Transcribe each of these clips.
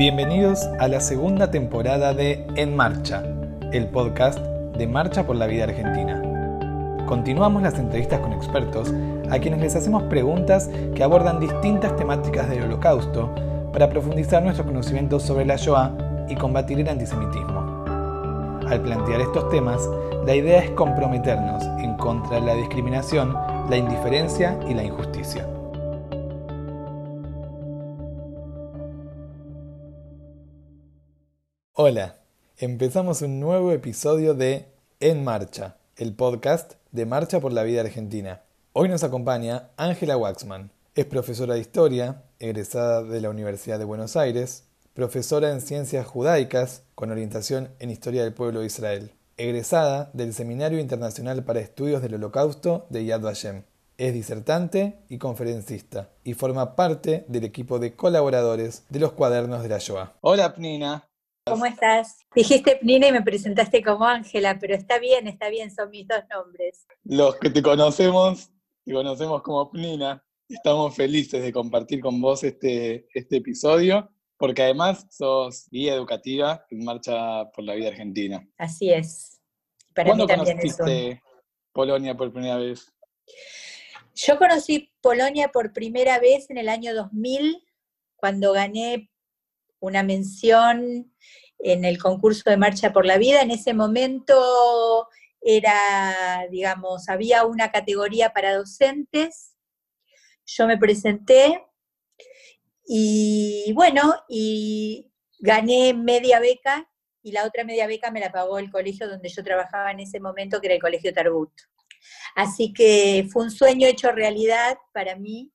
Bienvenidos a la segunda temporada de En Marcha, el podcast de Marcha por la Vida Argentina. Continuamos las entrevistas con expertos a quienes les hacemos preguntas que abordan distintas temáticas del holocausto para profundizar nuestro conocimiento sobre la Shoah y combatir el antisemitismo. Al plantear estos temas, la idea es comprometernos en contra de la discriminación, la indiferencia y la injusticia. Hola, empezamos un nuevo episodio de En Marcha, el podcast de Marcha por la Vida Argentina. Hoy nos acompaña Ángela Waxman. Es profesora de historia, egresada de la Universidad de Buenos Aires, profesora en ciencias judaicas con orientación en historia del pueblo de Israel, egresada del Seminario Internacional para Estudios del Holocausto de Yad Vashem. Es disertante y conferencista y forma parte del equipo de colaboradores de los cuadernos de la Shoah. Hola, Pnina. ¿Cómo estás? Dijiste Pnina y me presentaste como Ángela, pero está bien, está bien, son mis dos nombres. Los que te conocemos, te conocemos como Pnina, estamos felices de compartir con vos este, este episodio, porque además sos guía educativa en Marcha por la Vida Argentina. Así es. Para ¿Cuándo mí también conociste Polonia por primera vez? Yo conocí Polonia por primera vez en el año 2000, cuando gané una mención en el concurso de Marcha por la Vida. En ese momento era, digamos, había una categoría para docentes. Yo me presenté y bueno, y gané media beca y la otra media beca me la pagó el colegio donde yo trabajaba en ese momento, que era el Colegio Tarbut. Así que fue un sueño hecho realidad para mí.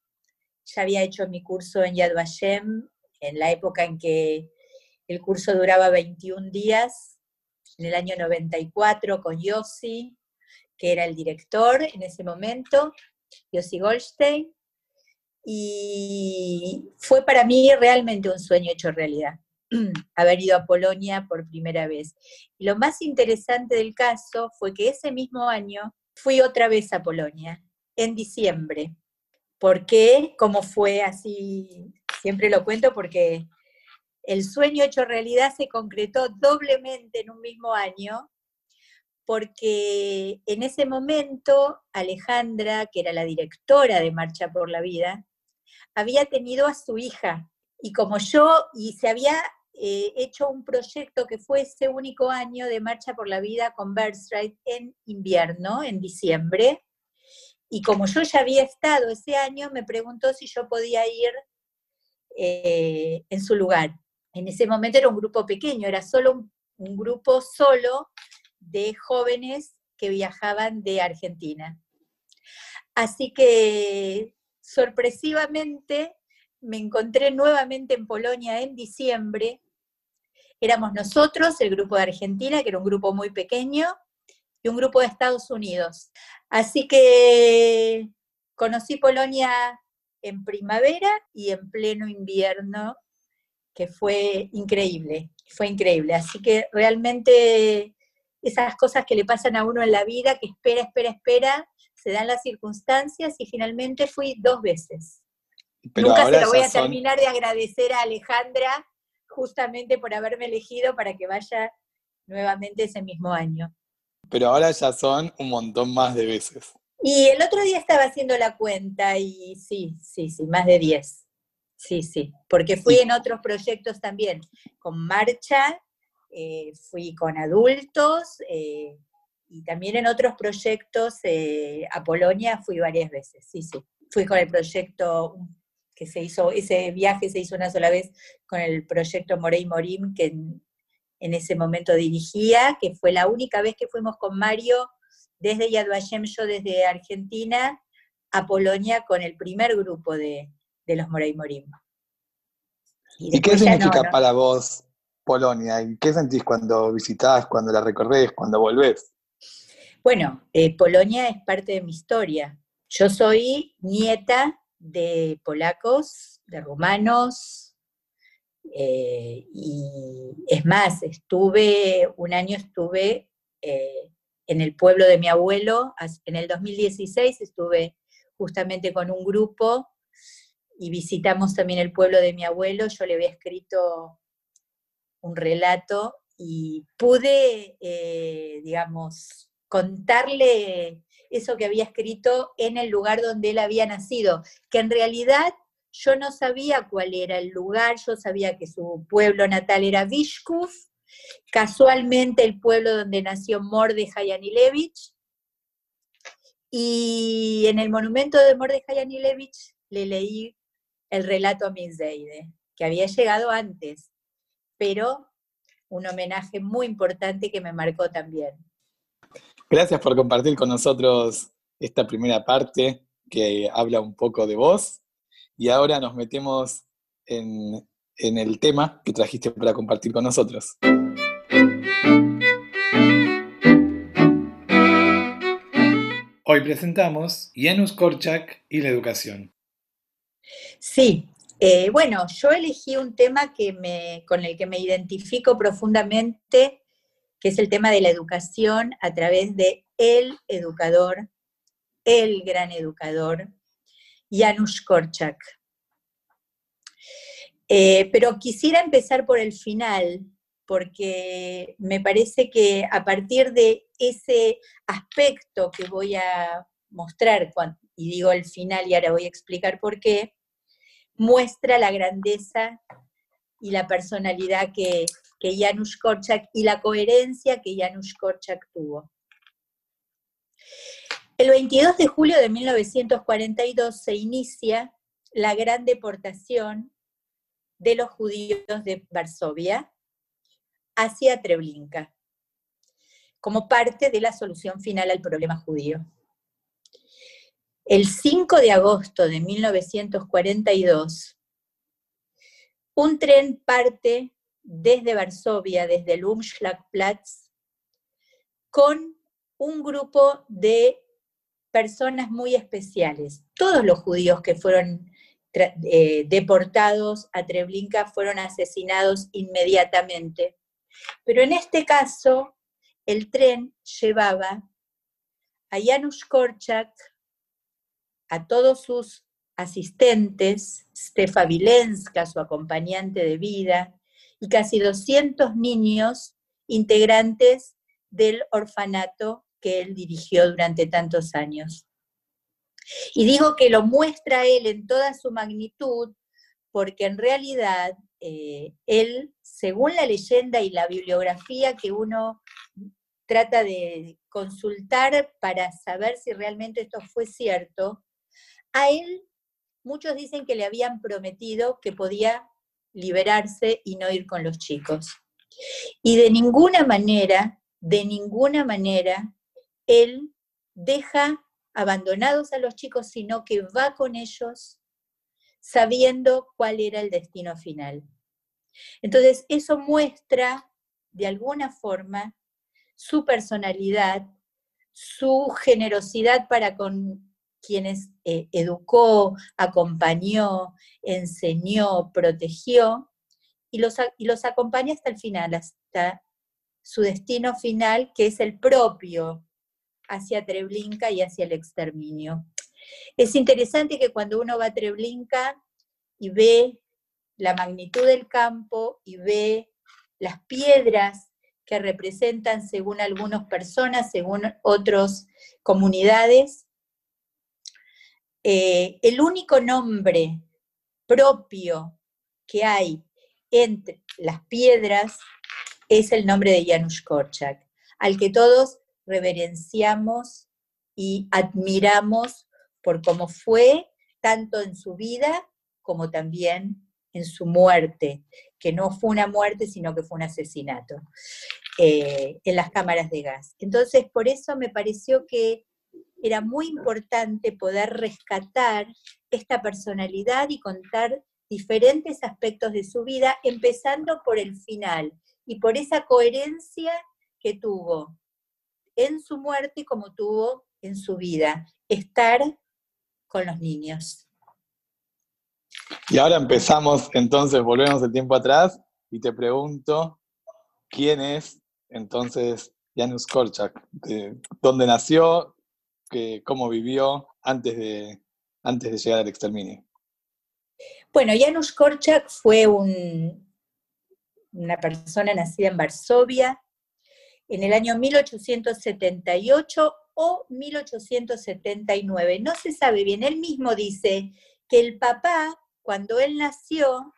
Ya había hecho mi curso en Yad Vashem en la época en que el curso duraba 21 días, en el año 94 con Yossi, que era el director en ese momento, Yossi Goldstein, y fue para mí realmente un sueño hecho realidad, haber ido a Polonia por primera vez. Y lo más interesante del caso fue que ese mismo año fui otra vez a Polonia, en diciembre. ¿Por qué? ¿Cómo fue así Siempre lo cuento porque el sueño hecho realidad se concretó doblemente en un mismo año, porque en ese momento Alejandra, que era la directora de Marcha por la Vida, había tenido a su hija. Y como yo, y se había eh, hecho un proyecto que fue ese único año de Marcha por la Vida con Birthright en invierno, en diciembre. Y como yo ya había estado ese año, me preguntó si yo podía ir eh, en su lugar. En ese momento era un grupo pequeño, era solo un, grupo solo de jóvenes que viajaban de Argentina. Así que sorpresivamente me encontré nuevamente en Polonia en diciembre. Éramos nosotros, el grupo de Argentina, que era un grupo muy pequeño, y un grupo de Estados Unidos. Así que conocí Polonia en primavera y en pleno invierno, que fue increíble, fue increíble. Así que realmente esas cosas que le pasan a uno en la vida, que espera, espera, espera, se dan las circunstancias y finalmente fui dos veces. Nunca se lo voy a terminar de agradecer a Alejandra justamente por haberme elegido para que vaya nuevamente ese mismo año. Pero ahora ya son un montón más de veces. Y el otro día estaba haciendo la cuenta y sí, sí, sí, más de 10. Sí, sí, porque fui en otros proyectos también, con marcha, eh, fui con adultos eh, y también en otros proyectos eh, a Polonia fui varias veces, sí, sí. Fui con el proyecto que se hizo, ese viaje se hizo una sola vez con el proyecto Morey Morim que en, en ese momento dirigía, que fue la única vez que fuimos con Mario desde Yad Vashem, yo desde Argentina a Polonia con el primer grupo de, los Morey Morim. ¿Y, qué significa para vos Polonia? ¿Y qué sentís cuando visitás, cuando la recorres, cuando volvés? Bueno, eh, Polonia es parte de mi historia. Yo soy nieta de polacos, de rumanos, eh, y es más, estuve, un año estuve eh, en el pueblo de mi abuelo. En el 2016 estuve justamente con un grupo y visitamos también el pueblo de mi abuelo. Yo le había escrito un relato y pude, eh, digamos, contarle eso que había escrito en el lugar donde él había nacido, que en realidad yo no sabía cuál era el lugar, yo sabía que su pueblo natal era Vishkuf, casualmente el pueblo donde nació Mordechai Anilevich, y en el monumento de Mordechai Anilevich le leí el relato a Miseide, que había llegado antes, pero un homenaje muy importante que me marcó también. Gracias por compartir con nosotros esta primera parte que habla un poco de vos. Y ahora nos metemos en, en el tema que trajiste para compartir con nosotros. Hoy presentamos Janusz Korczak y la educación. Sí, eh, bueno, yo elegí un tema que me, con el que me identifico profundamente, que es el tema de la educación a través de el educador, el gran educador, Janusz Korczak. Eh, pero quisiera empezar por el final, porque me parece que a partir de ese aspecto que voy a mostrar, y digo el final y ahora voy a explicar por qué, muestra la grandeza y la personalidad que, que Janusz Korczak y la coherencia que Janusz Korczak tuvo. El 22 de julio de 1942 se inicia la gran deportación de los judíos de Varsovia hacia Treblinka, como parte de la solución final al problema judío. El 5 de agosto de 1942, un tren parte desde Varsovia, desde el Umschlagplatz, con un grupo de personas muy especiales. Todos los judíos que fueron eh, deportados a Treblinka fueron asesinados inmediatamente. Pero en este caso, el tren llevaba a Janusz Korczak, a todos sus asistentes, Stefa Vilenska, su acompañante de vida, y casi 200 niños integrantes del orfanato que él dirigió durante tantos años. Y digo que lo muestra él en toda su magnitud, porque en realidad eh, él, según la leyenda y la bibliografía que uno trata de consultar para saber si realmente esto fue cierto, a él muchos dicen que le habían prometido que podía liberarse y no ir con los chicos. Y de ninguna manera, de ninguna manera, él deja abandonados a los chicos, sino que va con ellos sabiendo cuál era el destino final. Entonces, eso muestra de alguna forma su personalidad, su generosidad para con quienes eh, educó, acompañó, enseñó, protegió, y los, y los acompaña hasta el final, hasta su destino final, que es el propio hacia Treblinka y hacia el exterminio. Es interesante que cuando uno va a Treblinka y ve la magnitud del campo y ve las piedras que representan, según algunas personas, según otras comunidades, eh, el único nombre propio que hay entre las piedras es el nombre de Janusz Korczak, al que todos reverenciamos y admiramos por cómo fue, tanto en su vida como también en su muerte, que no fue una muerte, sino que fue un asesinato eh, en las cámaras de gas. Entonces, por eso me pareció que era muy importante poder rescatar esta personalidad y contar diferentes aspectos de su vida, empezando por el final y por esa coherencia que tuvo en su muerte como tuvo en su vida, estar con los niños. Y ahora empezamos, entonces volvemos el tiempo atrás y te pregunto, ¿quién es entonces Janusz Korczak? ¿Dónde nació? ¿Cómo vivió antes de, antes de llegar al exterminio? Bueno, Janusz Korczak fue un una persona nacida en Varsovia en el año 1878 o 1879. No se sabe bien. Él mismo dice que el papá, cuando él nació,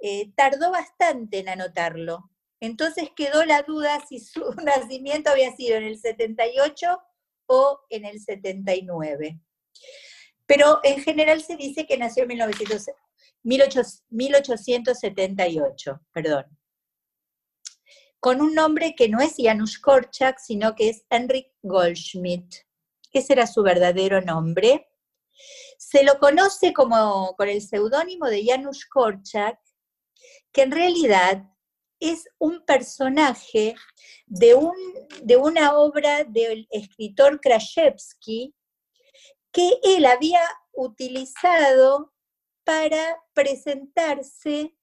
eh, tardó bastante en anotarlo. Entonces quedó la duda si su nacimiento había sido en el 78 o en el 79. Pero en general se dice que nació en 1878, perdón. Con un nombre que no es Janusz Korczak, sino que es Henrik Goldschmidt. Ese era su verdadero nombre. Se lo conoce como con el seudónimo de Janusz Korczak, que en realidad es un personaje de, un, de una obra del escritor Kraszewski que él había utilizado para presentarse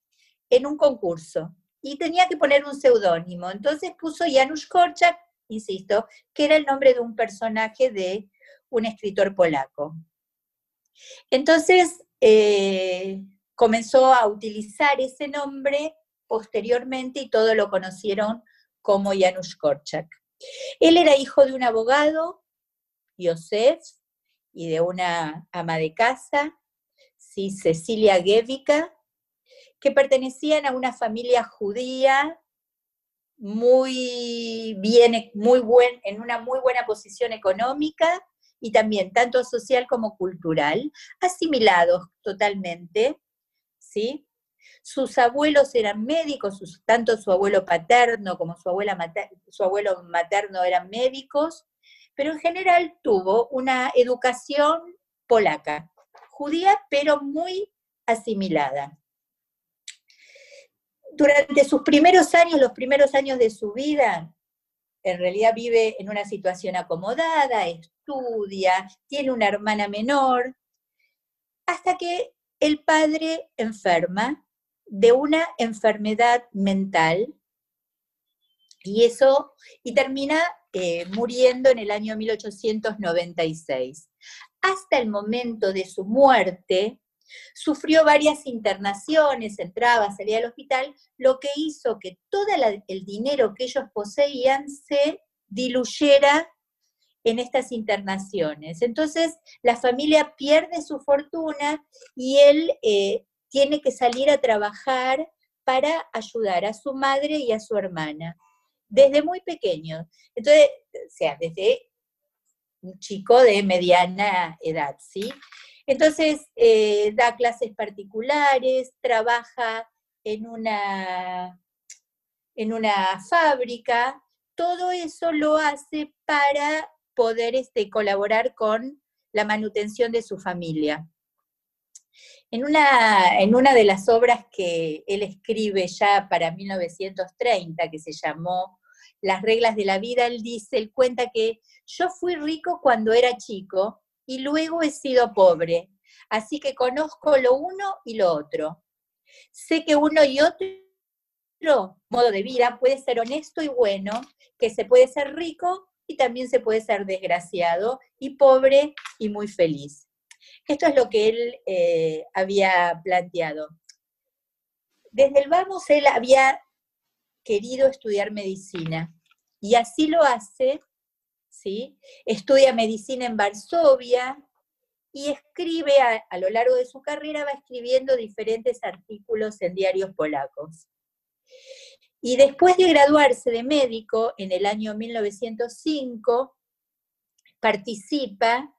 en un concurso y tenía que poner un seudónimo. Entonces puso Janusz Korczak, insisto, que era el nombre de un personaje de un escritor polaco. Entonces eh, comenzó a utilizar ese nombre posteriormente y todos lo conocieron como Janusz Korczak. Él era hijo de un abogado, Yosef, y de una ama de casa, ¿sí? Cecilia Gevica, que pertenecían a una familia judía muy bien, muy buen, en una muy buena posición económica y también tanto social como cultural, asimilados totalmente, ¿sí? Sus abuelos eran médicos, tanto su abuelo paterno como su, abuela su abuelo materno eran médicos, pero en general tuvo una educación polaca, judía, pero muy asimilada. Durante sus primeros años, los primeros años de su vida, en realidad vive en una situación acomodada, estudia, tiene una hermana menor, hasta que el padre enferma de una enfermedad mental y eso, y termina eh, muriendo en el año 1896. Hasta el momento de su muerte, sufrió varias internaciones, entraba, salía del hospital, lo que hizo que todo el dinero que ellos poseían se diluyera en estas internaciones. Entonces, la familia pierde su fortuna y él eh, tiene que salir a trabajar para ayudar a su madre y a su hermana, desde muy pequeño. Entonces, o sea, desde un chico de mediana edad, ¿sí? Entonces, eh, da clases particulares, trabaja en una, en una fábrica, todo eso lo hace para poder este, colaborar con la manutención de su familia. En una, en una de las obras que él escribe ya para 1930, que se llamó Las reglas de la vida, él dice, él cuenta que yo fui rico cuando era chico y luego he sido pobre, así que conozco lo uno y lo otro. Sé que uno y otro modo de vida puede ser honesto y bueno, que se puede ser rico y también se puede ser desgraciado y pobre y muy feliz. Esto es lo que él eh, había planteado. Desde el vamos, él había querido estudiar medicina y así lo hace, ¿sí? Estudia medicina en Varsovia y escribe a lo largo de su carrera, va escribiendo diferentes artículos en diarios polacos. Y después de graduarse de médico en el año 1905, participa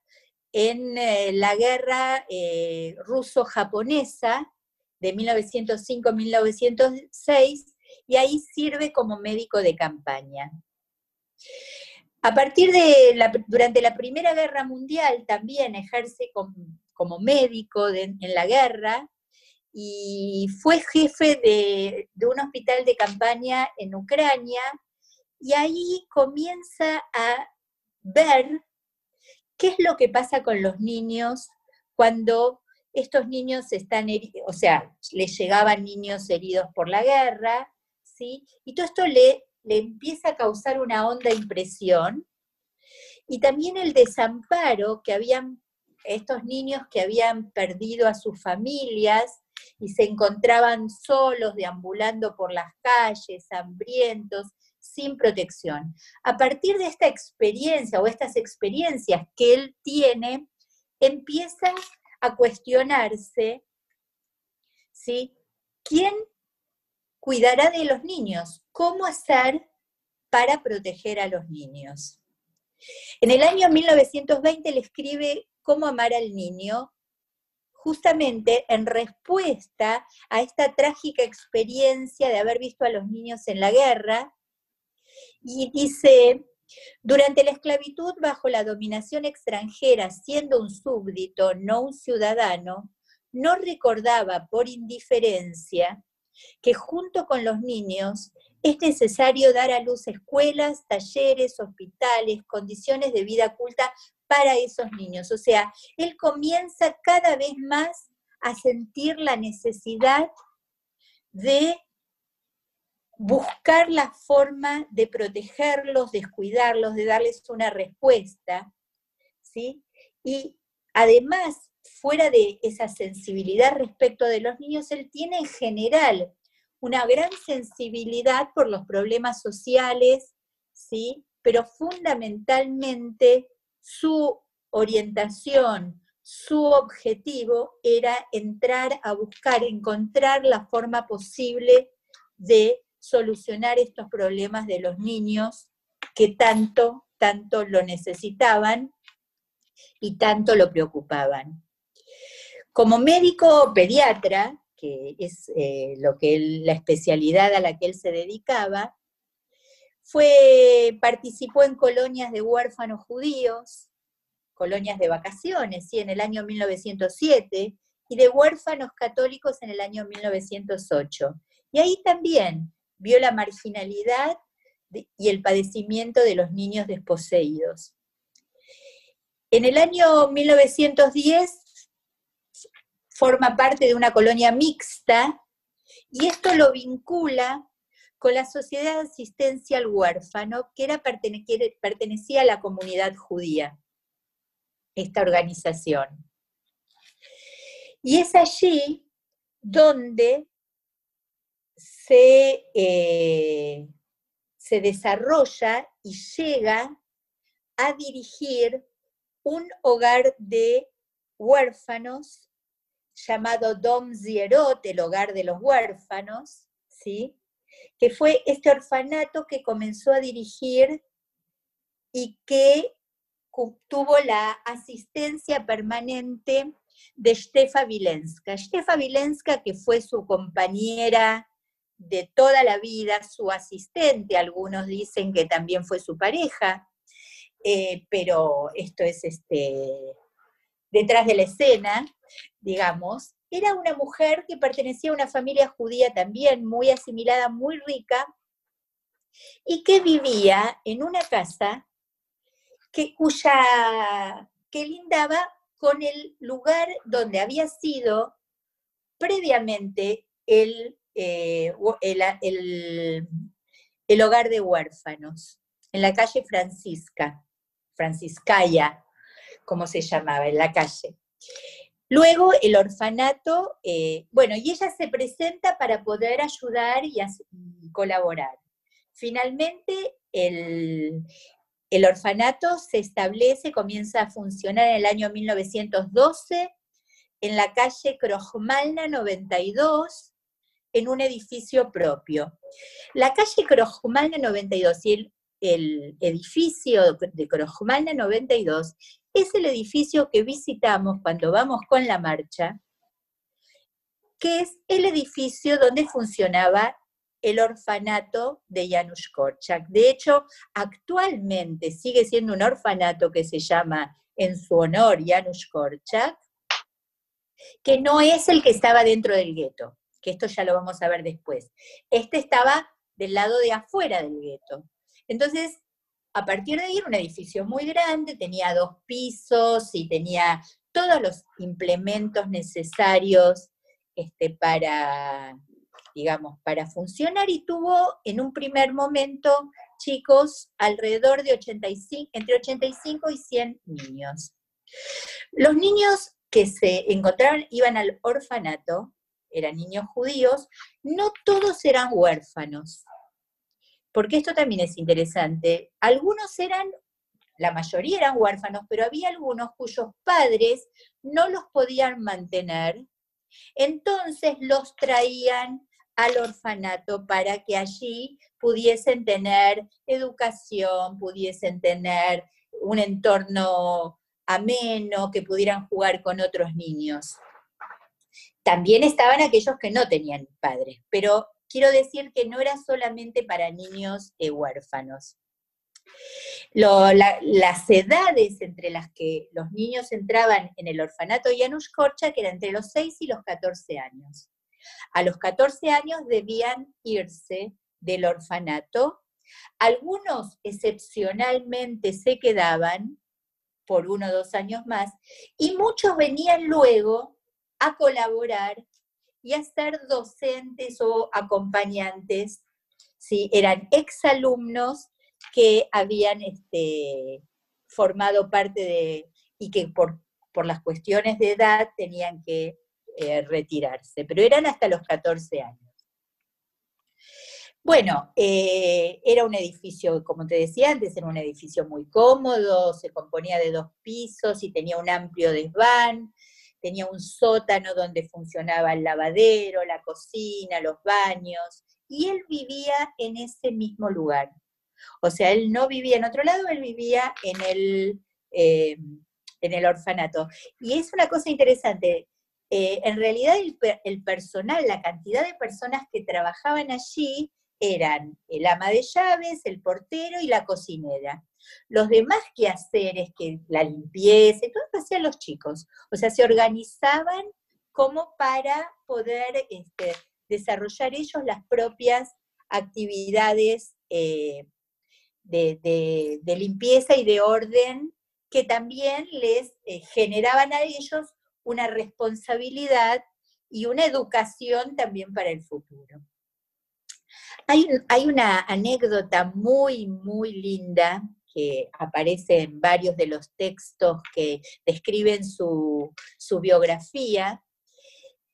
en eh, la guerra eh, ruso-japonesa de 1905-1906 y ahí sirve como médico de campaña. A partir de la, durante la Primera Guerra Mundial también ejerce como, médico en la guerra y fue jefe de, un hospital de campaña en Ucrania y ahí comienza a ver qué es lo que pasa con los niños cuando estos niños están heridos, o sea, les llegaban niños heridos por la guerra, ¿sí? Y todo esto le, le empieza a causar una honda impresión. Y también el desamparo que habían estos niños que habían perdido a sus familias y se encontraban solos, deambulando por las calles, hambrientos, sin protección. A partir de esta experiencia o estas experiencias que él tiene, empieza a cuestionarse, ¿sí? ¿Quién cuidará de los niños? ¿Cómo hacer para proteger a los niños? En el año 1920 le escribe Cómo amar al niño, justamente en respuesta a esta trágica experiencia de haber visto a los niños en la guerra, y dice, durante la esclavitud bajo la dominación extranjera, siendo un súbdito, no un ciudadano, no recordaba por indiferencia que junto con los niños es necesario dar a luz escuelas, talleres, hospitales, condiciones de vida culta para esos niños. O sea, él comienza cada vez más a sentir la necesidad de buscar la forma de protegerlos, de cuidarlos, de darles una respuesta, ¿sí? Y además, fuera de esa sensibilidad respecto de los niños, él tiene en general una gran sensibilidad por los problemas sociales, ¿sí? Pero fundamentalmente su orientación, su objetivo era entrar a buscar, encontrar la forma posible de solucionar estos problemas de los niños que tanto, tanto lo necesitaban y tanto lo preocupaban. Como médico pediatra, que es eh, lo que la especialidad a la que él se dedicaba, fue, participó en colonias de huérfanos judíos, colonias de vacaciones, ¿sí? en el año 1907, y de huérfanos católicos en el año 1908. Y ahí también vio la marginalidad y el padecimiento de los niños desposeídos. En el año 1910 forma parte de una colonia mixta y esto lo vincula con la Sociedad de Asistencia al Huérfano, que era, pertenecía a la comunidad judía, esta organización. Y es allí donde eh, se, desarrolla y llega a dirigir un hogar de huérfanos llamado Dom Zierot, el hogar de los huérfanos, ¿sí? que fue este orfanato que comenzó a dirigir y que tuvo la asistencia permanente de Stefa Vilenska. Stefa Vilenska, que fue su compañera de toda la vida, su asistente, algunos dicen que también fue su pareja, eh, pero esto es este, detrás de la escena, digamos, era una mujer que pertenecía a una familia judía también, muy asimilada, muy rica, y que vivía en una casa que, cuya, que lindaba con el lugar donde había sido previamente el eh, el, el, hogar de huérfanos, en la calle Francisca, Franciscaya, como se llamaba, en la calle. Luego el orfanato, eh, bueno, y ella se presenta para poder ayudar y, colaborar. Finalmente, el, orfanato se establece, comienza a funcionar en el año 1912 en la calle Krojmalna 92, en un edificio propio. La calle Krojmalna 92 y el, edificio de Krojmalna 92 es el edificio que visitamos cuando vamos con la marcha, que es el edificio donde funcionaba el orfanato de Janusz Korczak. De hecho, actualmente sigue siendo un orfanato que se llama en su honor Janusz Korczak, que no es el que estaba dentro del gueto que esto ya lo vamos a ver después. Este estaba del lado de afuera del gueto. Entonces, a partir de ahí era un edificio muy grande, tenía dos pisos y tenía todos los implementos necesarios este, para, digamos, para funcionar y tuvo en un primer momento, chicos, alrededor de 85, entre 85 y 100 niños. Los niños que se encontraron iban al orfanato eran niños judíos, no todos eran huérfanos. Porque esto también es interesante. Algunos eran, la mayoría eran huérfanos, pero había algunos cuyos padres no los podían mantener. Entonces los traían al orfanato para que allí pudiesen tener educación, pudiesen tener un entorno ameno, que pudieran jugar con otros niños. También estaban aquellos que no tenían padres, pero quiero decir que no era solamente para niños huérfanos. las edades entre las que los niños entraban en el orfanato Janusz Korczak eran entre los 6 y los 14 años. A los 14 años debían irse del orfanato. Algunos excepcionalmente se quedaban por uno o dos años más y muchos venían luego a colaborar y a ser docentes o acompañantes, ¿sí? eran exalumnos que habían este, formado parte de, y que por, por las cuestiones de edad tenían que eh, retirarse, pero eran hasta los 14 años. Bueno, eh, era un edificio, como te decía antes, era un edificio muy cómodo, se componía de dos pisos y tenía un amplio desván, tenía un sótano donde funcionaba el lavadero, la cocina, los baños, y él vivía en ese mismo lugar. O sea, él no vivía en otro lado, él vivía en el, eh, en el orfanato. Y es una cosa interesante, eh, en realidad el, personal, la cantidad de personas que trabajaban allí eran el ama de llaves, el portero y la cocinera. Los demás quehaceres, que la limpieza, todo lo hacían los chicos. O sea, se organizaban como para poder este, desarrollar ellos las propias actividades eh, de, limpieza y de orden que también les eh, generaban a ellos una responsabilidad y una educación también para el futuro. Hay, una anécdota muy, muy linda que aparece en varios de los textos que describen su, biografía,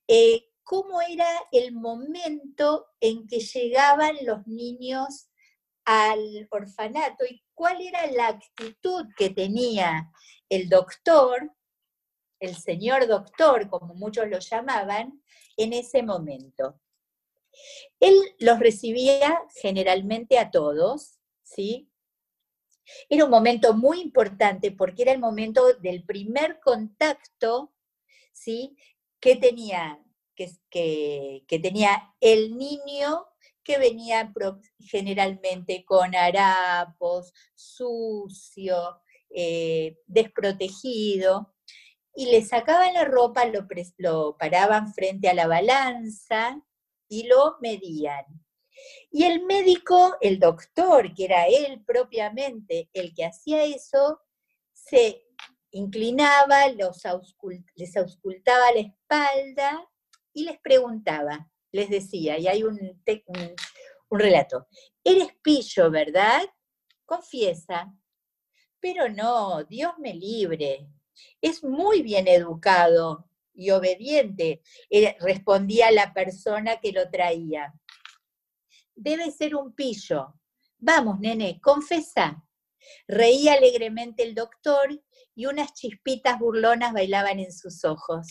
eh, cómo era el momento en que llegaban los niños al orfanato y cuál era la actitud que tenía el doctor el señor doctor, como muchos lo llamaban, en ese momento. Él los recibía generalmente a todos, ¿sí? Era un momento muy importante porque era el momento del primer contacto, ¿sí? Que tenía, que, tenía el niño que venía generalmente con harapos, sucio, eh, desprotegido y le sacaban la ropa, lo paraban frente a la balanza y lo medían. Y el médico, el doctor, que era él propiamente el que hacía eso, se inclinaba, los les auscultaba la espalda y les preguntaba, les decía, y hay un, un, un relato, eres pillo, ¿verdad? Confiesa. Pero no, Dios me libre, es muy bien educado y obediente, eh, respondía la persona que lo traía. Debe ser un pillo. Vamos, nene, confesa. Reía alegremente el doctor y unas chispitas burlonas bailaban en sus ojos.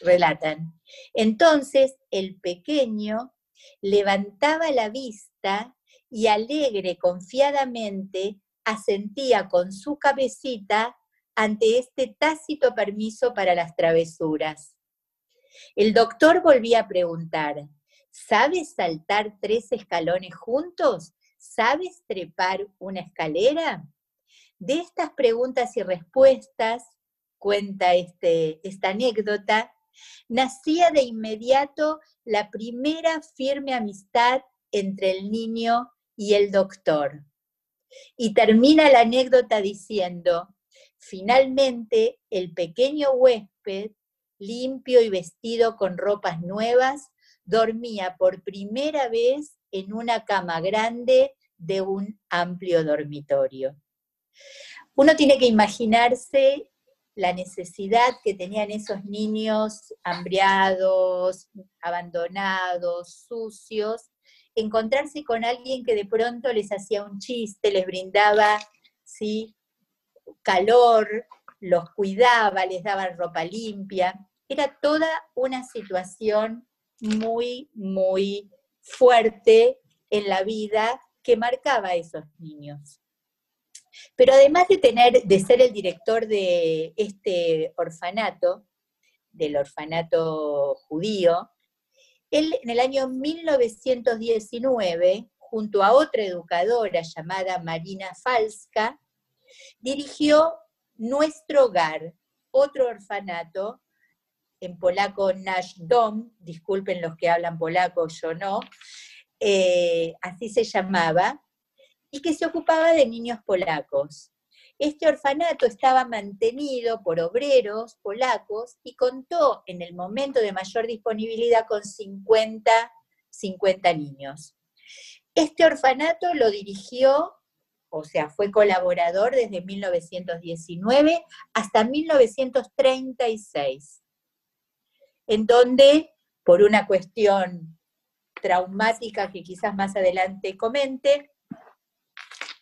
Relatan. Entonces el pequeño levantaba la vista y alegre, confiadamente, asentía con su cabecita ante este tácito permiso para las travesuras. El doctor volvía a preguntar, ¿sabes saltar tres escalones juntos? ¿Sabes trepar una escalera? De estas preguntas y respuestas, cuenta este, esta anécdota, nacía de inmediato la primera firme amistad entre el niño y el doctor. Y termina la anécdota diciendo, Finalmente, el pequeño huésped, limpio y vestido con ropas nuevas, dormía por primera vez en una cama grande de un amplio dormitorio. Uno tiene que imaginarse la necesidad que tenían esos niños hambriados, abandonados, sucios, encontrarse con alguien que de pronto les hacía un chiste, les brindaba ¿sí? Calor, los cuidaba, les daba ropa limpia. Era toda una situación muy, muy fuerte en la vida que marcaba a esos niños. Pero además de tener, de ser el director de este orfanato, del orfanato judío, él en el año 1919, junto a otra educadora llamada Marina Falska, dirigió Nuestro Hogar, otro orfanato, en polaco Nash Dom, disculpen los que hablan polaco, yo no, eh, así se llamaba, y que se ocupaba de niños polacos. Este orfanato estaba mantenido por obreros polacos y contó en el momento de mayor disponibilidad con 50, 50 niños. Este orfanato lo dirigió, o sea, fue colaborador desde 1919 hasta 1936, en donde, por una cuestión traumática que quizás más adelante comente,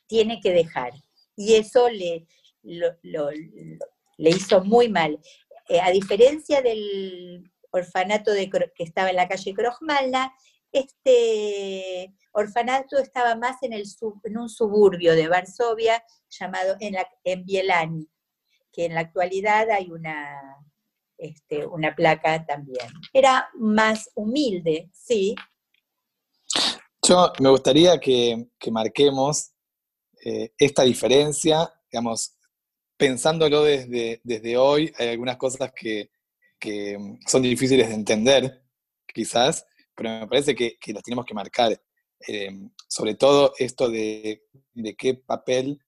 tiene que dejar. Y eso le, le hizo muy mal. Eh, a diferencia del orfanato de, que estaba en la calle Krojmalna, este orfanato estaba más en, el, en un suburbio de Varsovia llamado en, la, en Bielani, que en la actualidad hay una, este, una placa también. Era más humilde, sí. Yo me gustaría que, que marquemos eh, esta diferencia, digamos, pensándolo desde, desde hoy, hay algunas cosas que, son difíciles de entender, quizás, pero me parece que, que las tenemos que marcar. Eh, sobre todo esto de, qué papel,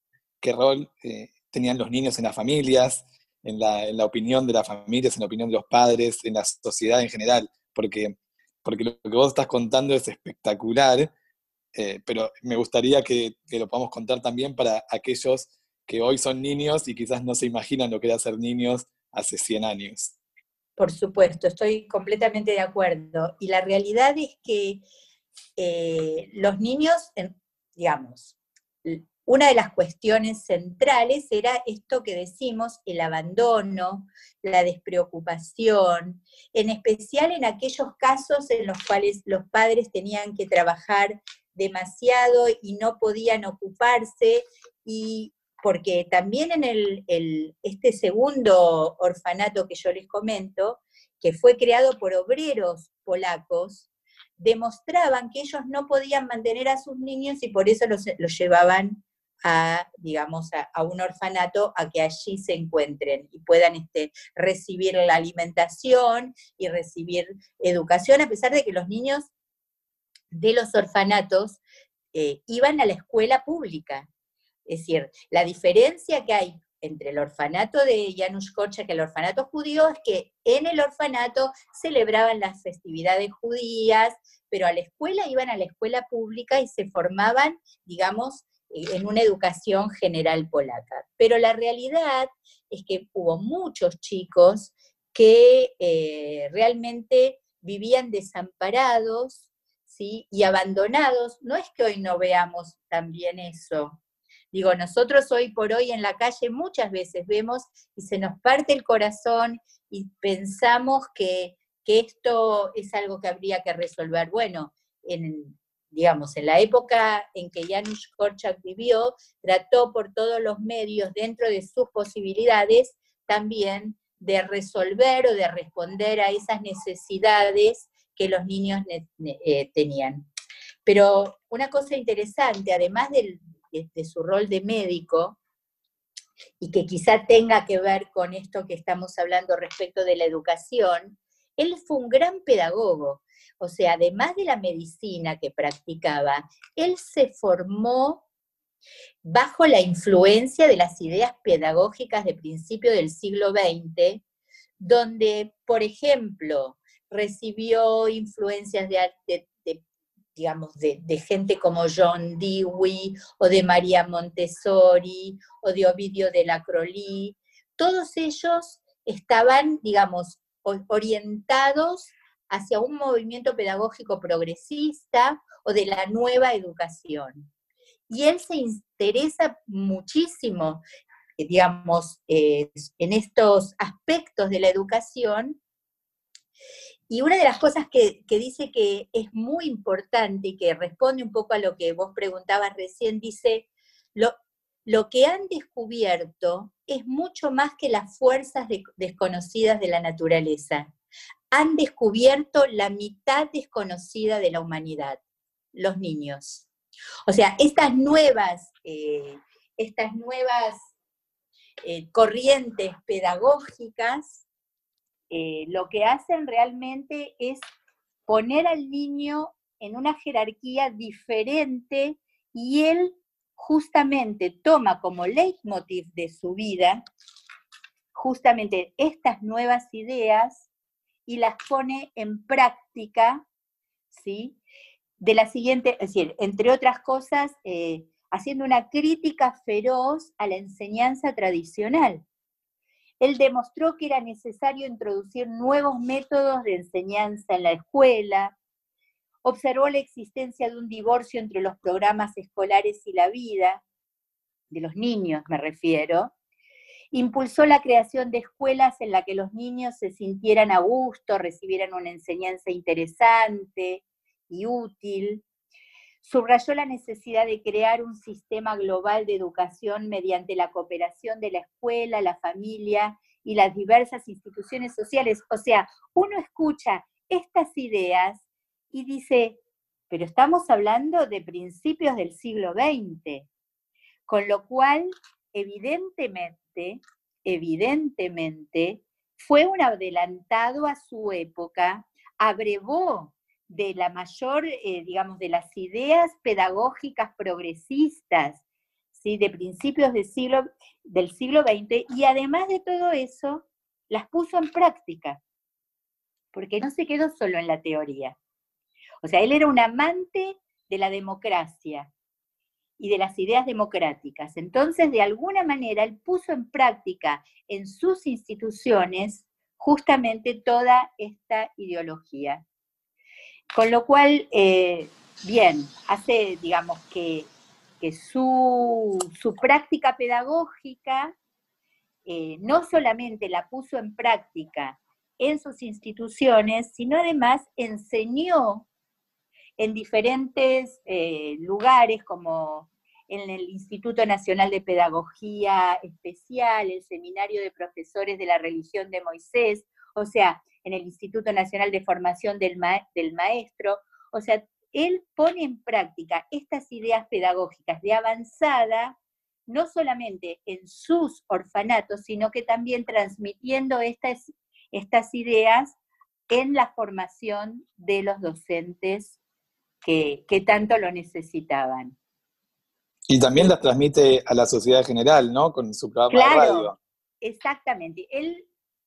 qué rol eh, tenían los niños en las familias, en la, en la, opinión de las familias, en la opinión de los padres, en la sociedad en general, porque, porque lo que vos estás contando es espectacular eh, pero me gustaría que, lo podamos contar también para aquellos que hoy son niños y quizás no se imaginan lo que era ser niños hace 100 años. Por supuesto, estoy completamente de acuerdo. Y la realidad es que eh, los niños, digamos, una de las cuestiones centrales era esto que decimos, el abandono, la despreocupación, en especial en aquellos casos en los cuales los padres tenían que trabajar demasiado y no podían ocuparse, y porque también en el, este segundo orfanato que yo les comento, que fue creado por obreros polacos, demostraban que ellos no podían mantener a sus niños y por eso los, llevaban a, digamos, a, un orfanato a que allí se encuentren y puedan este, recibir la alimentación y recibir educación, a pesar de que los niños de los orfanatos eh, iban a la escuela pública. Es decir, la diferencia que hay entre el orfanato de Janusz Korczak y el orfanato judío es que en el orfanato celebraban las festividades judías, pero a la escuela iban a la escuela pública y se formaban, digamos, eh, en una educación general polaca. Pero la realidad es que hubo muchos chicos que eh, realmente vivían desamparados, y abandonados, no es que hoy no veamos también eso. Digo, nosotros hoy por hoy en la calle muchas veces vemos y se nos parte el corazón y pensamos que, esto es algo que habría que resolver. Bueno, en, digamos, en la época en que Janusz Korczak vivió, trató por todos los medios, dentro de sus posibilidades, también de resolver o de responder a esas necesidades que los niños eh, tenían. Pero una cosa interesante, además de, su rol de médico, y que quizá tenga que ver con esto que estamos hablando respecto de la educación, él fue un gran pedagogo. O sea, además de la medicina que practicaba, él se formó bajo la influencia de las ideas pedagógicas de principio del siglo XX, donde, por ejemplo, recibió influencias de, digamos, de, gente como John Dewey o de María Montessori o de Ovidio de la Crolí, todos ellos estaban, digamos, orientados hacia un movimiento pedagógico progresista o de la nueva educación. Y él se interesa muchísimo, digamos, eh, en estos aspectos de la educación. Y una de las cosas que, dice que es muy importante y que responde un poco a lo que vos preguntabas recién, dice, lo, que han descubierto es mucho más que las fuerzas desconocidas de la naturaleza. Han descubierto la mitad desconocida de la humanidad, los niños. O sea, estas nuevas, eh, estas nuevas eh, corrientes pedagógicas eh, lo que hacen realmente es poner al niño en una jerarquía diferente y él justamente toma como leitmotiv de su vida justamente estas nuevas ideas y las pone en práctica, ¿sí? De la siguiente, es decir, entre otras cosas, eh, haciendo una crítica feroz a la enseñanza tradicional. Él demostró que era necesario introducir nuevos métodos de enseñanza en la escuela, observó la existencia de un divorcio entre los programas escolares y la vida, de los niños me refiero, impulsó la creación de escuelas en las que los niños se sintieran a gusto, recibieran una enseñanza interesante y útil, subrayó la necesidad de crear un sistema global de educación mediante la cooperación de la escuela, la familia y las diversas instituciones sociales. O sea, uno escucha estas ideas y dice, pero estamos hablando de principios del siglo XX, con lo cual, evidentemente, evidentemente, fue un adelantado a su época, abrevó de la mayor, eh, digamos, de las ideas pedagógicas progresistas, ¿sí? de principios del siglo, del siglo XX, y además de todo eso, las puso en práctica, porque no se quedó solo en la teoría. O sea, él era un amante de la democracia y de las ideas democráticas. Entonces, de alguna manera, él puso en práctica en sus instituciones justamente toda esta ideología. Con lo cual, eh, bien, hace, digamos, que, su, práctica pedagógica eh, no solamente la puso en práctica en sus instituciones, sino además enseñó en diferentes eh, lugares como en el Instituto Nacional de Pedagogía Especial, el Seminario de Profesores de la Religión de Moisés, o sea, en el Instituto Nacional de Formación del, del Maestro, o sea, él pone en práctica estas ideas pedagógicas de avanzada, no solamente en sus orfanatos, sino que también transmitiendo estas, estas ideas en la formación de los docentes que, tanto lo necesitaban. Y también las transmite a la sociedad general, ¿no? Con su programa de radio. Exactamente. Él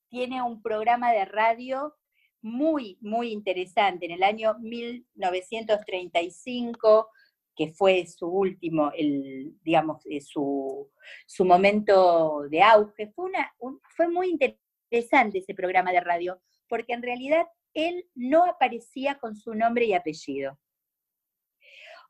tiene un programa de radio muy, muy interesante. En el año 1935, que fue su último, el, digamos, eh, su, su momento de auge, fue, muy interesante ese programa de radio, porque en realidad él no aparecía con su nombre y apellido.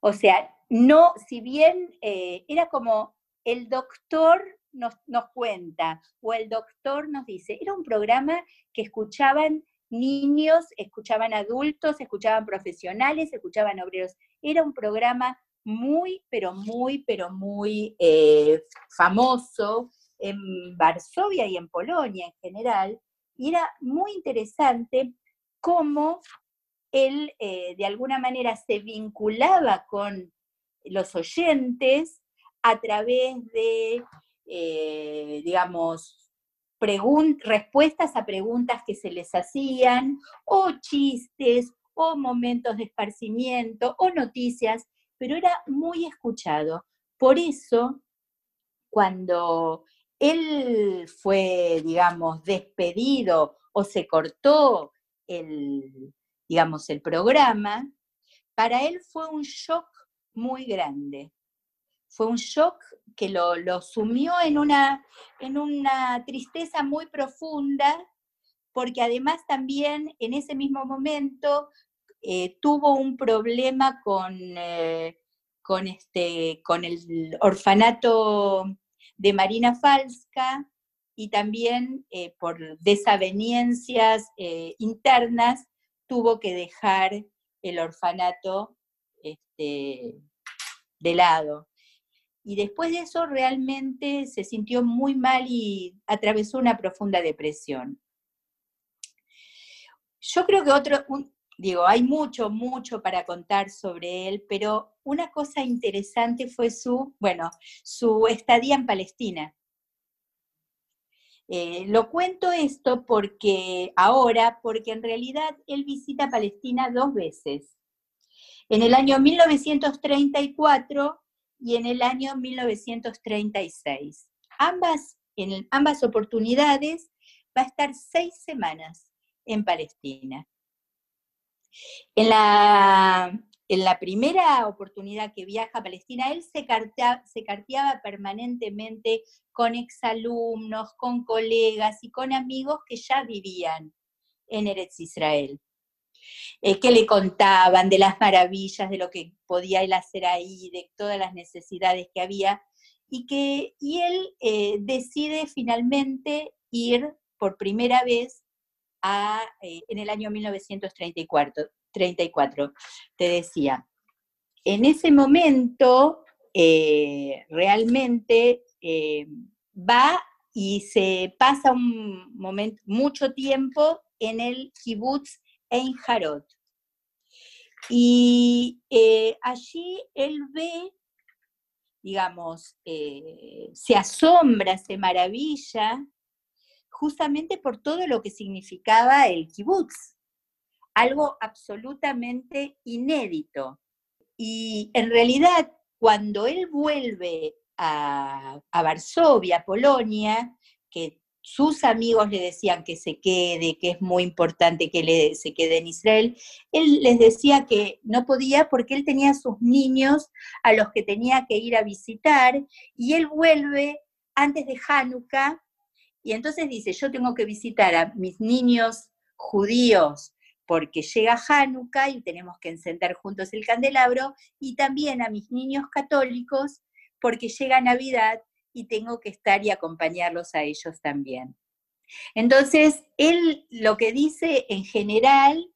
O sea, no, si bien eh, era como el doctor nos, cuenta o el doctor nos dice, era un programa que escuchaban niños, escuchaban adultos, escuchaban profesionales, escuchaban obreros. Era un programa muy, pero muy, pero muy eh, famoso en Varsovia y en Polonia en general. Y era muy interesante cómo él eh, de alguna manera se vinculaba con los oyentes a través de, eh, digamos, respuestas a preguntas que se les hacían, o chistes, o momentos de esparcimiento, o noticias, pero era muy escuchado. Por eso, cuando él fue, digamos, despedido o se cortó el, digamos, el programa, para él fue un shock muy grande, fue un shock que lo, sumió en una, tristeza muy profunda, porque además también en ese mismo momento eh, tuvo un problema con, eh, este, con el orfanato de Marina Falska y también eh, por desavenencias internas tuvo que dejar el orfanato este, de lado. Y después de eso realmente se sintió muy mal y atravesó una profunda depresión. Yo creo que otro, digo, hay mucho, mucho para contar sobre él, pero una cosa interesante fue su, bueno, su estadía en Palestina. Eh, lo cuento esto porque ahora, porque en realidad él visita Palestina dos veces. En el año 1934 y en el año 1936. Ambas, en ambas oportunidades va a estar seis semanas en Palestina. En la, en la primera oportunidad que viaja a Palestina, él se, se carteaba permanentemente con exalumnos, con colegas y con amigos que ya vivían en Eretz Israel. Eh, que le contaban de las maravillas, de lo que podía él hacer ahí, de todas las necesidades que había, y que y él eh, decide finalmente ir por primera vez a, eh, en el año 1934, 34, te decía. En ese momento, realmente va y se pasa un momento, mucho tiempo en el kibbutz en Jarot. Y eh, allí él ve, digamos, eh, se asombra, se maravilla, justamente por todo lo que significaba el kibutz, algo absolutamente inédito. Y en realidad, cuando él vuelve a, a Varsovia, Polonia, que sus amigos le decían que se quede, que es muy importante que se quede en Israel, él les decía que no podía porque él tenía sus niños a los que tenía que ir a visitar y él vuelve antes de Hanukkah y entonces dice, yo tengo que visitar a mis niños judíos porque llega Hanukkah y tenemos que encender juntos el candelabro y también a mis niños católicos porque llega Navidad y tengo que estar y acompañarlos a ellos también. Entonces, él lo que dice en general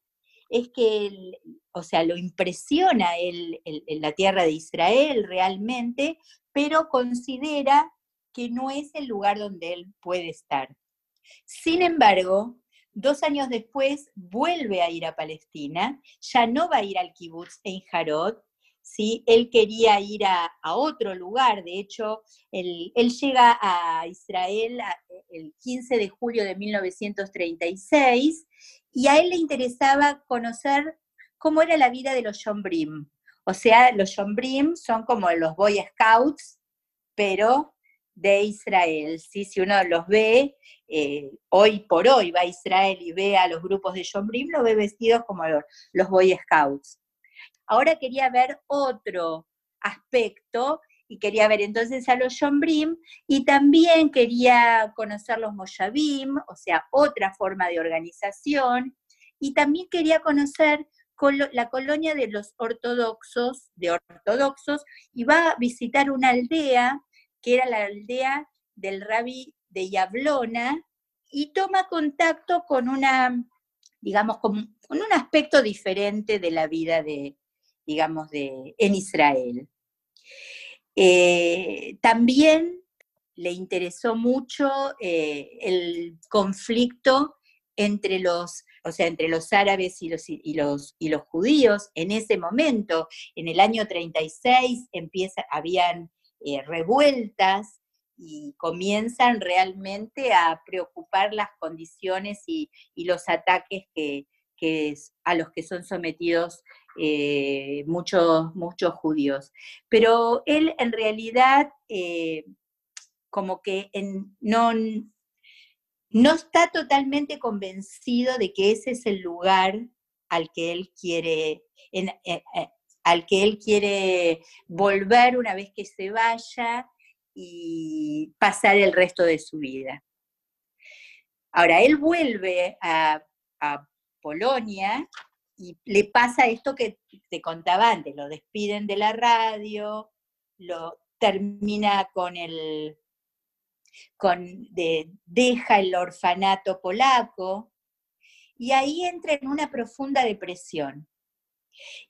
es que, o sea, lo impresiona la tierra de Israel realmente, pero considera que no es el lugar donde él puede estar. Sin embargo, dos años después vuelve a ir a Palestina, ya no va a ir al kibbutz en Jarot, ¿sí? Él quería ir a, otro lugar, de hecho, él, llega a Israel el 15 de julio de 1936 y a él le interesaba conocer cómo era la vida de los Brim. O sea, los Brim son como los Boy Scouts, pero de Israel. ¿sí? Si uno los ve, eh, hoy por hoy va a Israel y ve a los grupos de Brim, lo ve vestidos como los Boy Scouts. Ahora quería ver otro aspecto y quería ver entonces a los Brim y también quería conocer los Moshavim, o sea, otra forma de organización, y también quería conocer la colonia de los ortodoxos, de ortodoxos, y va a visitar una aldea que era la aldea del rabbi de Yablona, y toma contacto con una, digamos, con un aspecto diferente de la vida de, digamos, de, en Israel. Eh, también le interesó mucho eh, el conflicto entre los, o sea, entre los árabes y los, y los, y los judíos en ese momento. En el año 36 empieza, habían eh, revueltas y comienzan realmente a preocupar las condiciones y, los ataques que, a los que son sometidos eh, muchos, muchos judíos. Pero él en realidad eh, como que no, no está totalmente convencido de que ese es el lugar al que él quiere, eh, al que él quiere volver una vez que se vaya y pasar el resto de su vida. Ahora, él vuelve a, Polonia y le pasa esto que te contaba antes, lo despiden de la radio, lo termina con el, con, deja el orfanato polaco, y ahí entra en una profunda depresión.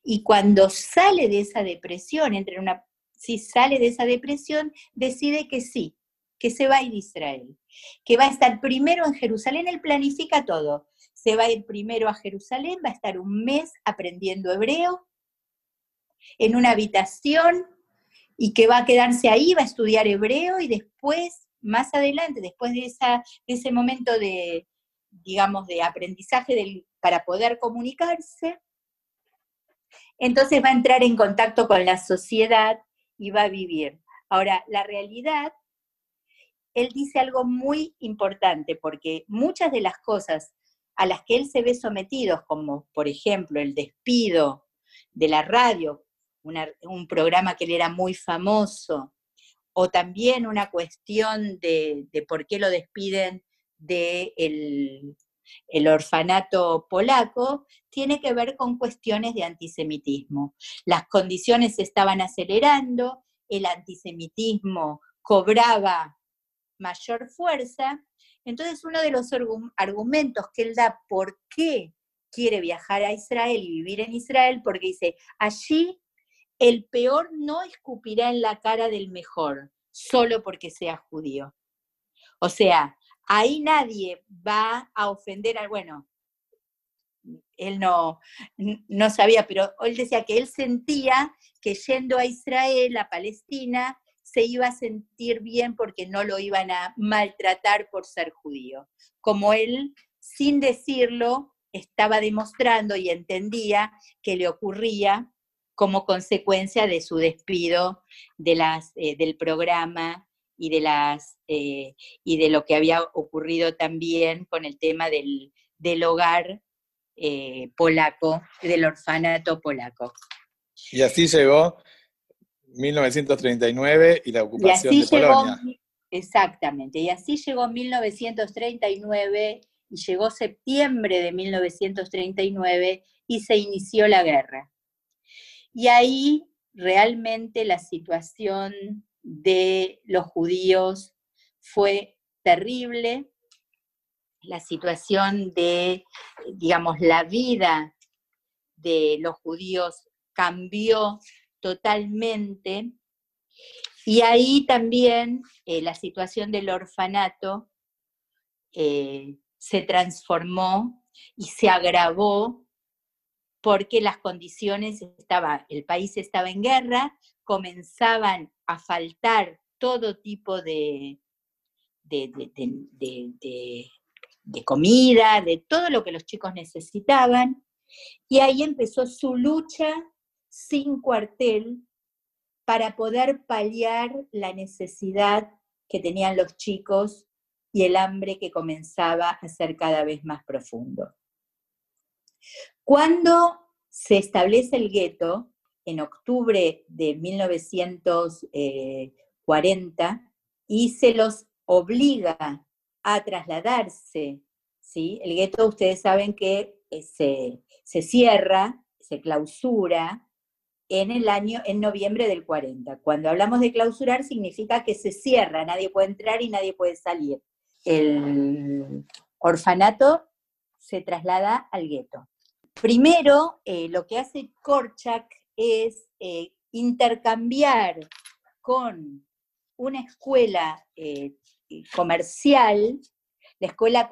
Y cuando sale de esa depresión, entra en una, si sale de esa depresión, decide que sí, que se va a ir a Israel, que va a estar primero en Jerusalén, él planifica todo. Se va a ir primero a Jerusalén, va a estar un mes aprendiendo hebreo, en una habitación, y que va a quedarse ahí, va a estudiar hebreo y después, más adelante, después de, de ese momento de, digamos, de aprendizaje del, para poder comunicarse, entonces va a entrar en contacto con la sociedad y va a vivir. Ahora, la realidad, él dice algo muy importante, porque muchas de las cosas a las que él se ve sometido, como por ejemplo el despido de la radio, un programa que él era muy famoso, o también una cuestión de, de por qué lo despiden del el orfanato polaco tiene que ver con cuestiones de antisemitismo. Las condiciones se estaban acelerando, el antisemitismo cobraba mayor fuerza, entonces uno de los argumentos que él da por qué quiere viajar a Israel y vivir en Israel, porque dice, allí el peor no escupirá en la cara del mejor, solo porque sea judío. O sea, ahí nadie va a ofender al, bueno, él no, no sabía, pero él decía que él sentía que yendo a Israel, a Palestina, se iba a sentir bien porque no lo iban a maltratar por ser judío. Como él, sin decirlo, estaba demostrando y entendía que le ocurría como consecuencia de su despido eh, del programa y de, las, eh, y de lo que había ocurrido también con el tema del, hogar eh, polaco, del orfanato polaco. Y así llegó 1939 y la ocupación de Polonia. exactamente, y así llegó 1939 y llegó septiembre de 1939 y se inició la guerra. Y ahí realmente la situación de los judíos fue terrible, la situación de, digamos, la vida de los judíos cambió totalmente. Y ahí también eh, la situación del orfanato eh, se transformó y se agravó porque las condiciones estaba, el país estaba en guerra, comenzaban a faltar todo tipo de, de, de, comida, de todo lo que los chicos necesitaban, y ahí empezó su lucha sin cuartel para poder paliar la necesidad que tenían los chicos y el hambre que comenzaba a ser cada vez más profundo. Cuando se establece el gueto, en octubre de 1940 y se los obliga a trasladarse. ¿sí? El gueto, ustedes saben que eh, se, se cierra, se clausura en el año, en noviembre del 40. Cuando hablamos de clausurar significa que se cierra, nadie puede entrar y nadie puede salir. El orfanato se traslada al gueto. Primero, eh, lo que hace Korchak es eh, intercambiar con una escuela eh, comercial, la escuela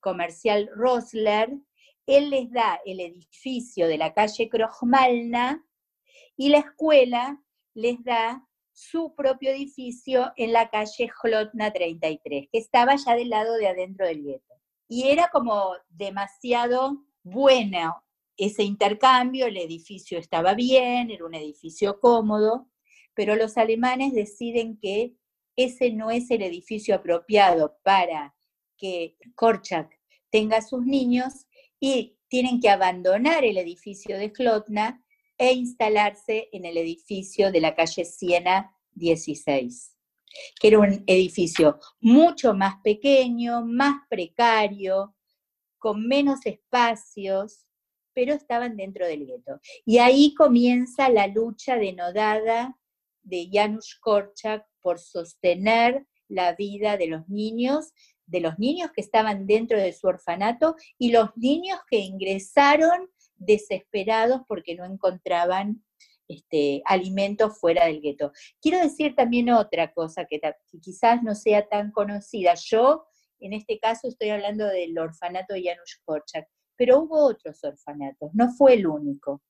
comercial Rosler, él les da el edificio de la calle Krojmalna y la escuela les da su propio edificio en la calle Hlotna 33, que estaba ya del lado de adentro del gueto. Y era como demasiado bueno ese intercambio, el edificio estaba bien, era un edificio cómodo, pero los alemanes deciden que ese no es el edificio apropiado para que Korchak tenga sus niños y tienen que abandonar el edificio de Klotna e instalarse en el edificio de la calle Siena 16, que era un edificio mucho más pequeño, más precario, con menos espacios, pero estaban dentro del gueto. Y ahí comienza la lucha denodada de Janusz Korczak por sostener la vida de los niños, de los niños que estaban dentro de su orfanato y los niños que ingresaron desesperados porque no encontraban este, alimentos fuera del gueto. Quiero decir también otra cosa que, quizás no sea tan conocida. Yo, en este caso, estoy hablando del orfanato de Janusz Korczak, pero hubo otros orfanatos, no fue el único.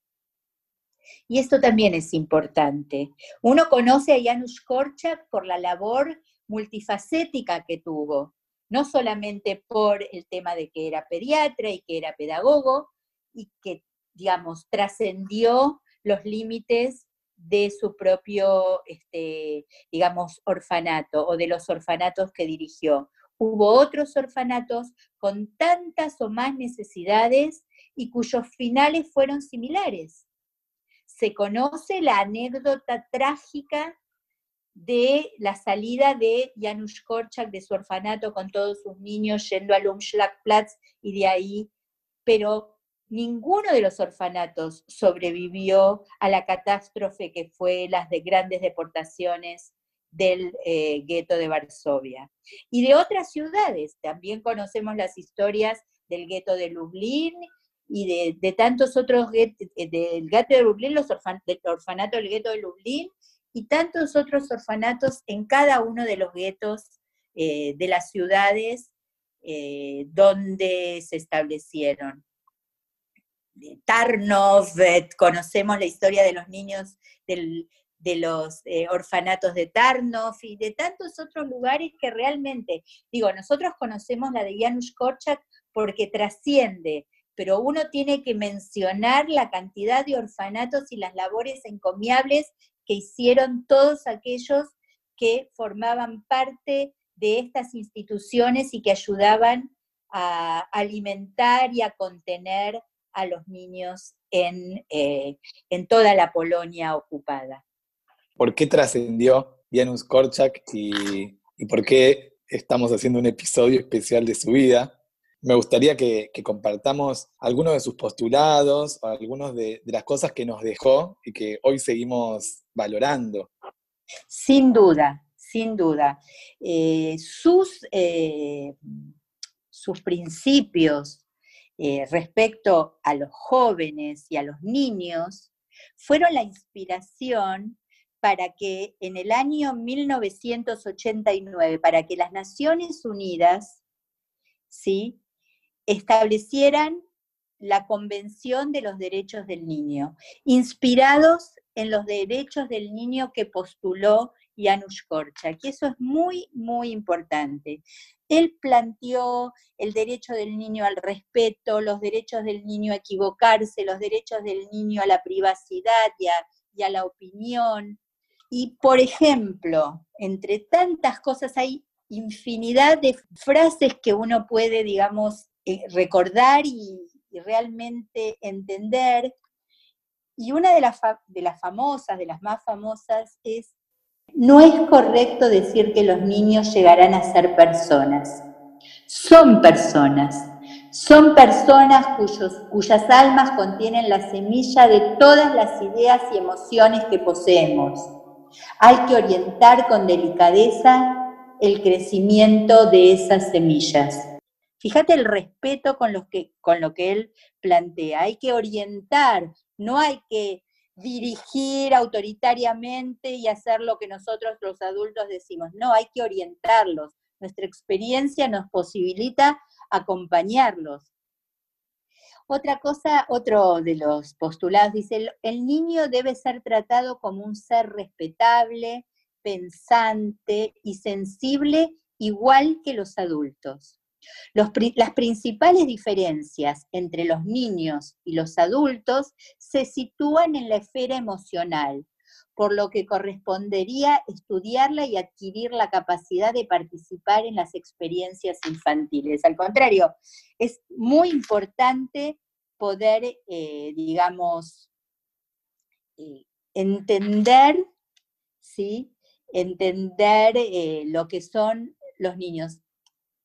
Y esto también es importante. Uno conoce a Janusz Korczak por la labor multifacética que tuvo, no solamente por el tema de que era pediatra y que era pedagogo y que, digamos, trascendió los límites de su propio, este, digamos, orfanato o de los orfanatos que dirigió. Hubo otros orfanatos con tantas o más necesidades y cuyos finales fueron similares. Se conoce la anécdota trágica de la salida de Janusz Korczak de su orfanato con todos sus niños yendo al Umschlagplatz y de ahí, pero ninguno de los orfanatos sobrevivió a la catástrofe que fue las de grandes deportaciones del eh, gueto de Varsovia. Y de otras ciudades, también conocemos las historias del gueto de Lublin y de, tantos otros, eh, del gueto de Lublin, los del orfanato del gueto de Lublin y tantos otros orfanatos en cada uno de los guetos eh, de las ciudades donde se establecieron. Tarnov, eh, conocemos la historia de los niños de los orfanatos de Tarnov y de tantos otros lugares que realmente, digo, nosotros conocemos la de Janusz Korczak porque trasciende, pero uno tiene que mencionar la cantidad de orfanatos y las labores encomiables que hicieron todos aquellos que formaban parte de estas instituciones y que ayudaban a alimentar y a contener a los niños en, eh, en toda la Polonia ocupada. ¿Por qué trascendió Janusz Korczak y, y, por qué estamos haciendo un episodio especial de su vida? Me gustaría que, compartamos algunos de sus postulados, algunas de, las cosas que nos dejó y que hoy seguimos valorando. Sin duda, sin duda. Eh, sus, eh, sus principios eh, respecto a los jóvenes y a los niños fueron la inspiración para que en el año 1989, para que las Naciones Unidas, ¿sí? establecieran la Convención de los Derechos del Niño, inspirados en los derechos del niño que postuló Janusz Korczak, y eso es muy, muy importante. Él planteó el derecho del niño al respeto, los derechos del niño a equivocarse, los derechos del niño a la privacidad y a, y la opinión. Y, por ejemplo, entre tantas cosas hay infinidad de frases que uno puede, digamos, eh, recordar y, realmente entender. Y una de las, de las famosas, de las más famosas, es, no es correcto decir que los niños llegarán a ser personas. Son personas. Son personas cuyos, cuyas almas contienen la semilla de todas las ideas y emociones que poseemos. Hay que orientar con delicadeza el crecimiento de esas semillas. Fíjate el respeto con, que, con lo que él plantea. Hay que orientar, no hay que dirigir autoritariamente y hacer lo que nosotros los adultos decimos. No, hay que orientarlos. Nuestra experiencia nos posibilita acompañarlos. Otra cosa, otro de los postulados dice, el niño debe ser tratado como un ser respetable, pensante y sensible igual que los adultos las principales diferencias entre los niños y los adultos se sitúan en la esfera emocional, por lo que correspondería estudiarla y adquirir la capacidad de participar en las experiencias infantiles. Al contrario, es muy importante poder, eh, digamos, eh, entender, ¿sí? Entender eh, lo que son los niños.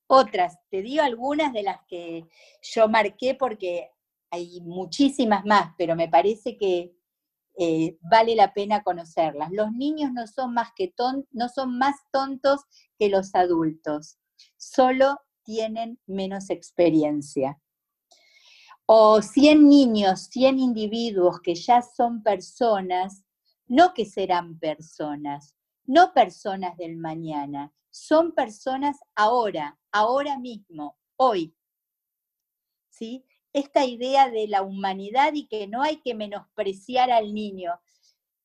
Otras, te digo algunas de las que yo marqué porque hay muchísimas más, pero me parece que eh, vale la pena conocerlas. Los niños no son, más que no son más tontos que los adultos, solo tienen menos experiencia. O 100 niños, 100 individuos que ya son personas, no que serán personas, no personas del mañana, son personas ahora, ahora mismo, hoy. ¿Sí? esta idea de la humanidad y que no hay que menospreciar al niño.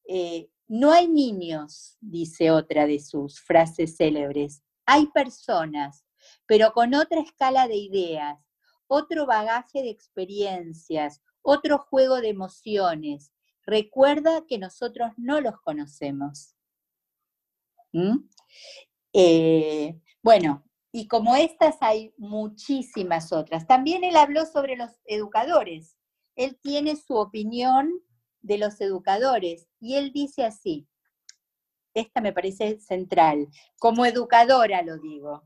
Eh, no hay niños, dice otra de sus frases célebres, hay personas, pero con otra escala de ideas, otro bagaje de experiencias, otro juego de emociones. Recuerda que nosotros no los conocemos. ¿Mm? Eh, bueno, y como estas hay muchísimas otras. También él habló sobre los educadores. Él tiene su opinión de los educadores y él dice así, esta me parece central, como educadora lo digo,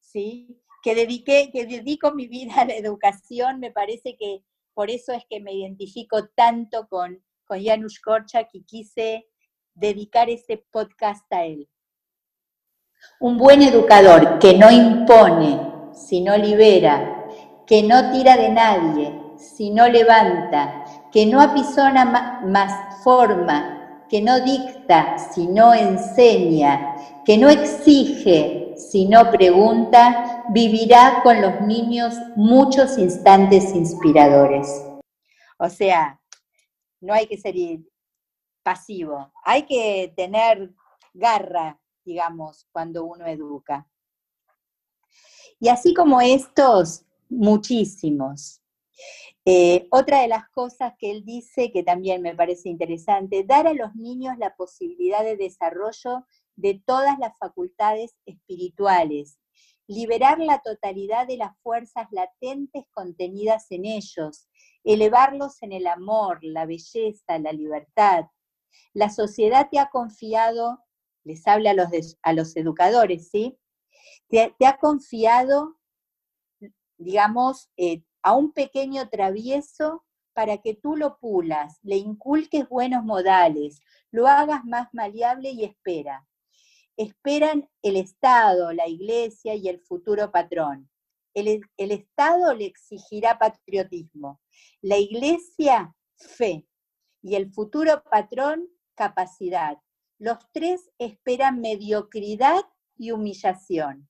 ¿sí? que, dediqué, que dedico mi vida a la educación, me parece que por eso es que me identifico tanto con, con Janusz Korczak y quise dedicar este podcast a él. Un buen educador que no impone, sino libera, que no tira de nadie, sino levanta, que no apisona más forma, que no dicta, sino enseña, que no exige, sino pregunta, vivirá con los niños muchos instantes inspiradores. O sea, no hay que ser pasivo, hay que tener garra, digamos, cuando uno educa. Y así como estos, muchísimos. Eh, otra de las cosas que él dice que también me parece interesante, dar a los niños la posibilidad de desarrollo de todas las facultades espirituales, liberar la totalidad de las fuerzas latentes contenidas en ellos, elevarlos en el amor, la belleza, la libertad. La sociedad te ha confiado les habla a los, a los educadores, ¿sí? Te, ha confiado, digamos, eh, a un pequeño travieso para que tú lo pulas, le inculques buenos modales, lo hagas más maleable y espera. Esperan el Estado, la Iglesia y el futuro patrón. El, el Estado le exigirá patriotismo, la Iglesia fe y el futuro patrón capacidad. Los tres esperan mediocridad y humillación.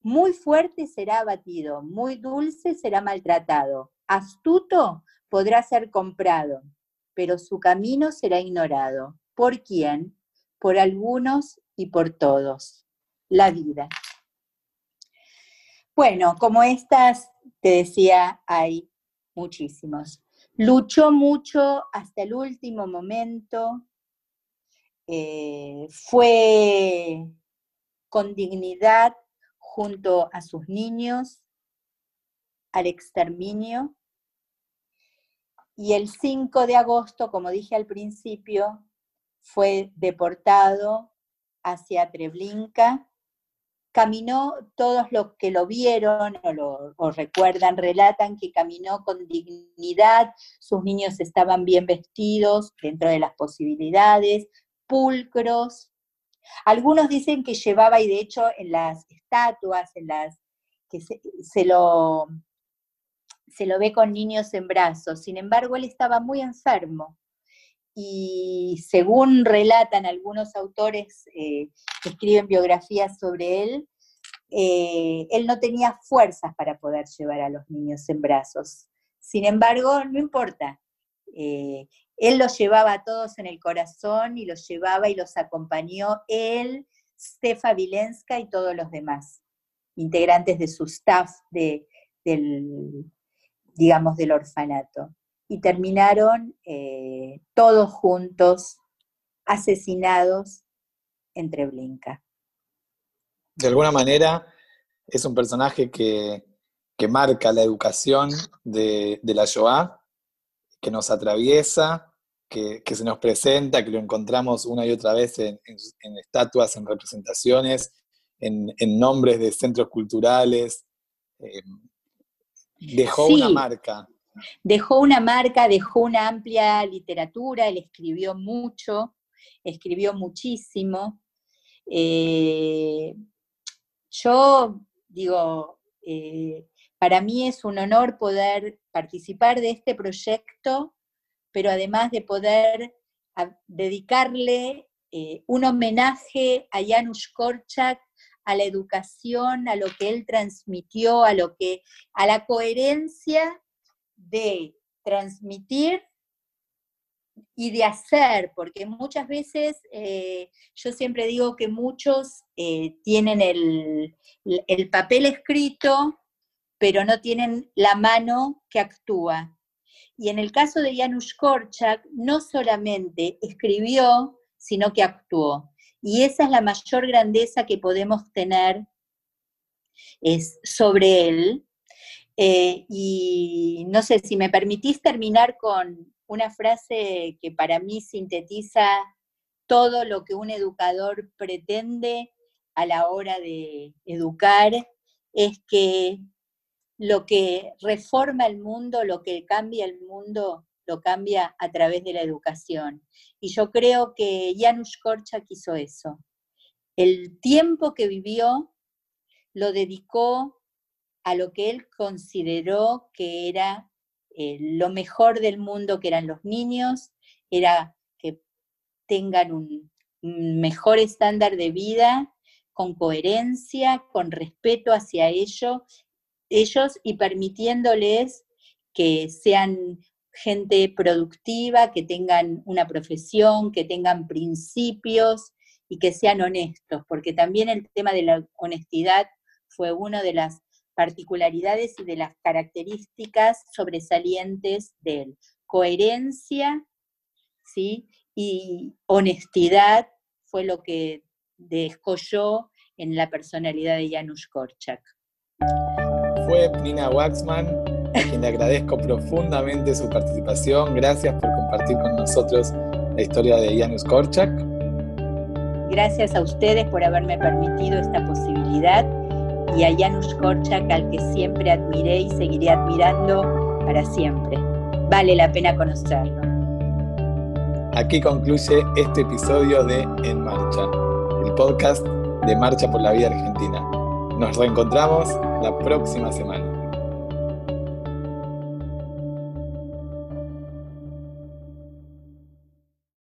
Muy fuerte será abatido, muy dulce será maltratado, astuto podrá ser comprado, pero su camino será ignorado. ¿Por quién? Por algunos y por todos. La vida. Bueno, como estas, te decía, hay muchísimos. Luchó mucho hasta el último momento, eh, fue con dignidad junto a sus niños al exterminio. Y el 5 de agosto, como dije al principio, fue deportado hacia Treblinka. Caminó, todos los que lo vieron o lo recuerdan, relatan que caminó con dignidad, sus niños estaban bien vestidos dentro de las posibilidades, pulcros. Algunos dicen que llevaba, y de hecho en las estatuas, en las que se, lo, se lo ve con niños en brazos. Sin embargo, él estaba muy enfermo. Y según relatan algunos autores eh, que escriben biografías sobre él, eh, él no tenía fuerzas para poder llevar a los niños en brazos. Sin embargo, no importa. Eh, él los llevaba a todos en el corazón y los llevaba y los acompañó él, Stefa Vilenska y todos los demás, integrantes de su staff del, digamos, del orfanato. Y terminaron eh, todos juntos, asesinados en Treblinka. De alguna manera es un personaje que, marca la educación de, de la Shoah, que nos atraviesa, que, se nos presenta, que lo encontramos una y otra vez en, estatuas, en representaciones, en, nombres de centros culturales. Eh, dejó una marca. Dejó una marca, dejó una amplia literatura, él escribió mucho, escribió muchísimo. Eh, yo digo, eh, para mí es un honor poder participar de este proyecto, pero además de poder dedicarle eh, un homenaje a Janusz Korczak, a la educación, a lo que él transmitió, a lo que, a la coherencia de transmitir y de hacer, porque muchas veces eh, yo siempre digo que muchos eh, tienen el, el, papel escrito, pero no tienen la mano que actúa. Y en el caso de Janusz Korczak, no solamente escribió, sino que actuó. Y esa es la mayor grandeza que podemos tener es sobre él. Eh, y no sé, si me permitís terminar con una frase que para mí sintetiza todo lo que un educador pretende a la hora de educar, es que lo que reforma el mundo, lo que cambia el mundo, lo cambia a través de la educación. Y yo creo que Janusz Korczak hizo eso. El tiempo que vivió lo dedicó a lo que él consideró que era eh, lo mejor del mundo, que eran los niños, era que tengan un, mejor estándar de vida, con coherencia, con respeto hacia ellos y permitiéndoles que sean gente productiva, que tengan una profesión, que tengan principios y que sean honestos, porque también el tema de la honestidad fue una de las particularidades y de las características sobresalientes de él. Coherencia, ¿sí? Y honestidad fue lo que descolló en la personalidad de Janusz Korczak. Fue Nina Waxman a quien le agradezco profundamente su participación. Gracias por compartir con nosotros la historia de Janusz Korczak. Gracias a ustedes por haberme permitido esta posibilidad y a Janusz Korczak al que siempre admiré y seguiré admirando para siempre. Vale la pena conocerlo. Aquí concluye este episodio de En Marcha, el podcast de Marcha por la Vida Argentina. Nos reencontramos la próxima semana.